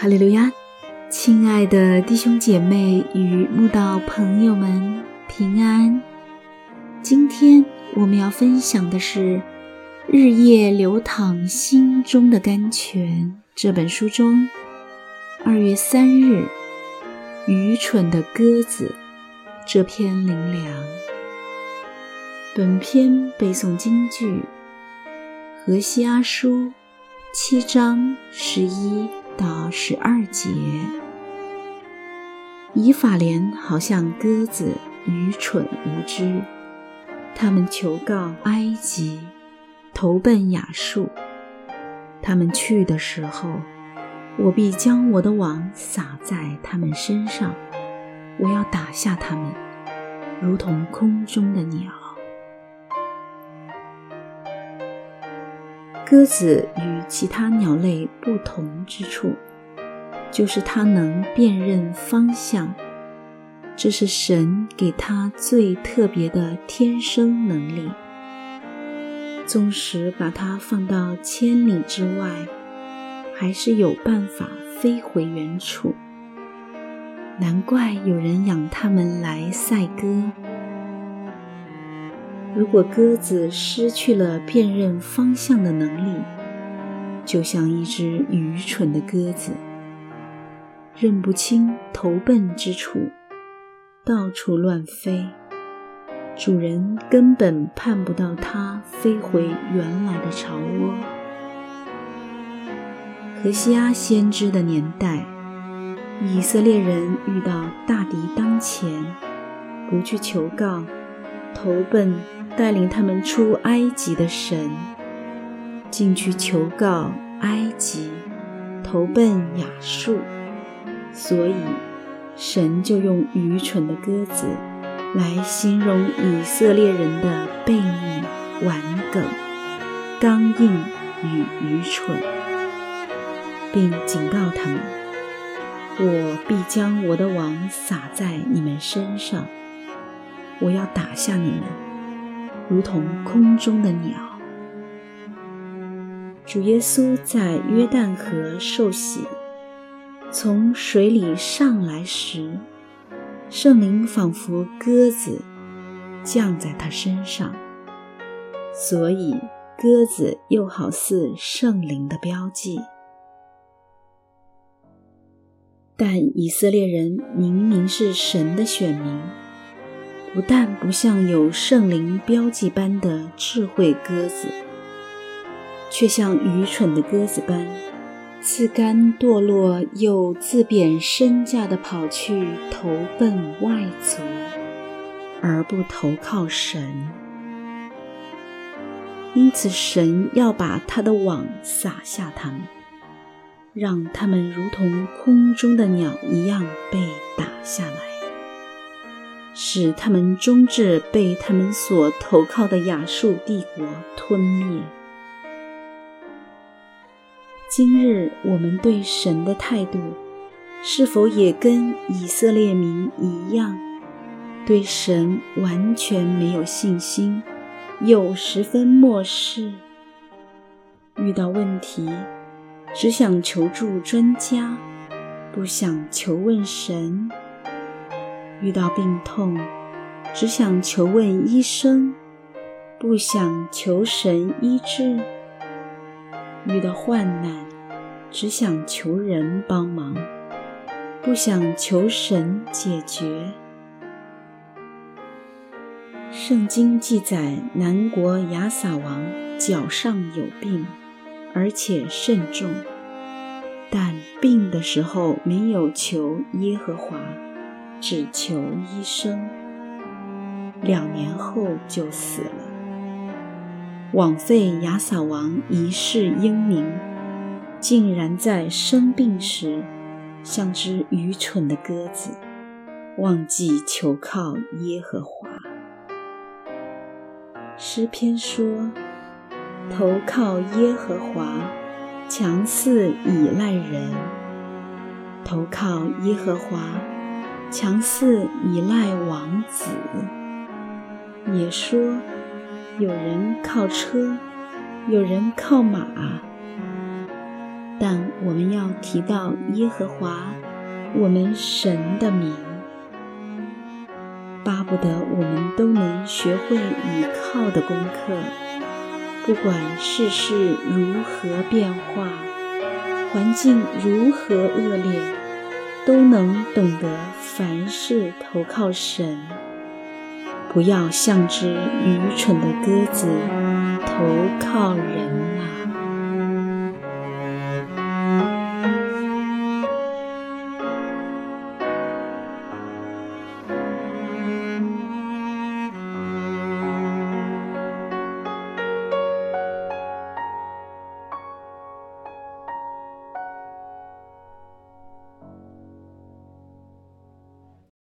哈利路亚，亲爱的弟兄姐妹与慕道朋友们平安。今天我们要分享的是《日夜流淌心中的甘泉》这本书中二月三日《愚蠢的鸽子》这篇灵粮。本篇背诵京剧《荷西阿书》七章十一。到十二节，以法莲好像鸽子，愚蠢无知。他们求告埃及，投奔亚述。他们去的时候，我必将我的网撒在他们身上，我要打下他们，如同空中的鸟。鸽子与其他鸟类不同之处，就是它能辨认方向，这是神给它最特别的天生能力。纵使把它放到千里之外，还是有办法飞回原处。难怪有人养它们来赛鸽。如果鸽子失去了辨认方向的能力，就像一只愚蠢的鸽子，认不清投奔之处，到处乱飞，主人根本盼不到它飞回原来的巢窝。何西阿先知的年代，以色列人遇到大敌当前，不去求告，投奔。带领他们出埃及的神，进去求告埃及，投奔亚述，所以神就用愚蠢的鸽子来形容以色列人的背逆、顽梗、刚硬与愚蠢，并警告他们：“我必将我的网撒在你们身上，我要打下你们。”如同空中的鸟，主耶稣在约旦河受洗，从水里上来时，圣灵仿佛鸽子降在他身上，所以鸽子又好似圣灵的标记。但以色列人明明是神的选民。不但不像有圣灵标记般的智慧鸽子，却像愚蠢的鸽子般自甘堕落，又自贬身价的跑去投奔外族，而不投靠神。因此，神要把他的网撒下他们，让他们如同空中的鸟一样被打下来。使他们终至被他们所投靠的亚述帝国吞灭。今日我们对神的态度，是否也跟以色列民一样，对神完全没有信心，又十分漠视？遇到问题，只想求助专家，不想求问神。遇到病痛，只想求问医生，不想求神医治；遇到患难，只想求人帮忙，不想求神解决。圣经记载，南国亚撒王脚上有病，而且甚重，但病的时候没有求耶和华。只求医生，两年后就死了。枉费亚撒王一世英名，竟然在生病时像只愚蠢的鸽子，忘记求靠耶和华。诗篇说：“投靠耶和华，强似倚赖人；投靠耶和华。”强似依赖王子，也说有人靠车，有人靠马，但我们要提到耶和华，我们神的名，巴不得我们都能学会倚靠的功课。不管世事如何变化，环境如何恶劣，都能懂得凡事投靠神。不要像只愚蠢的鸽子，投靠人。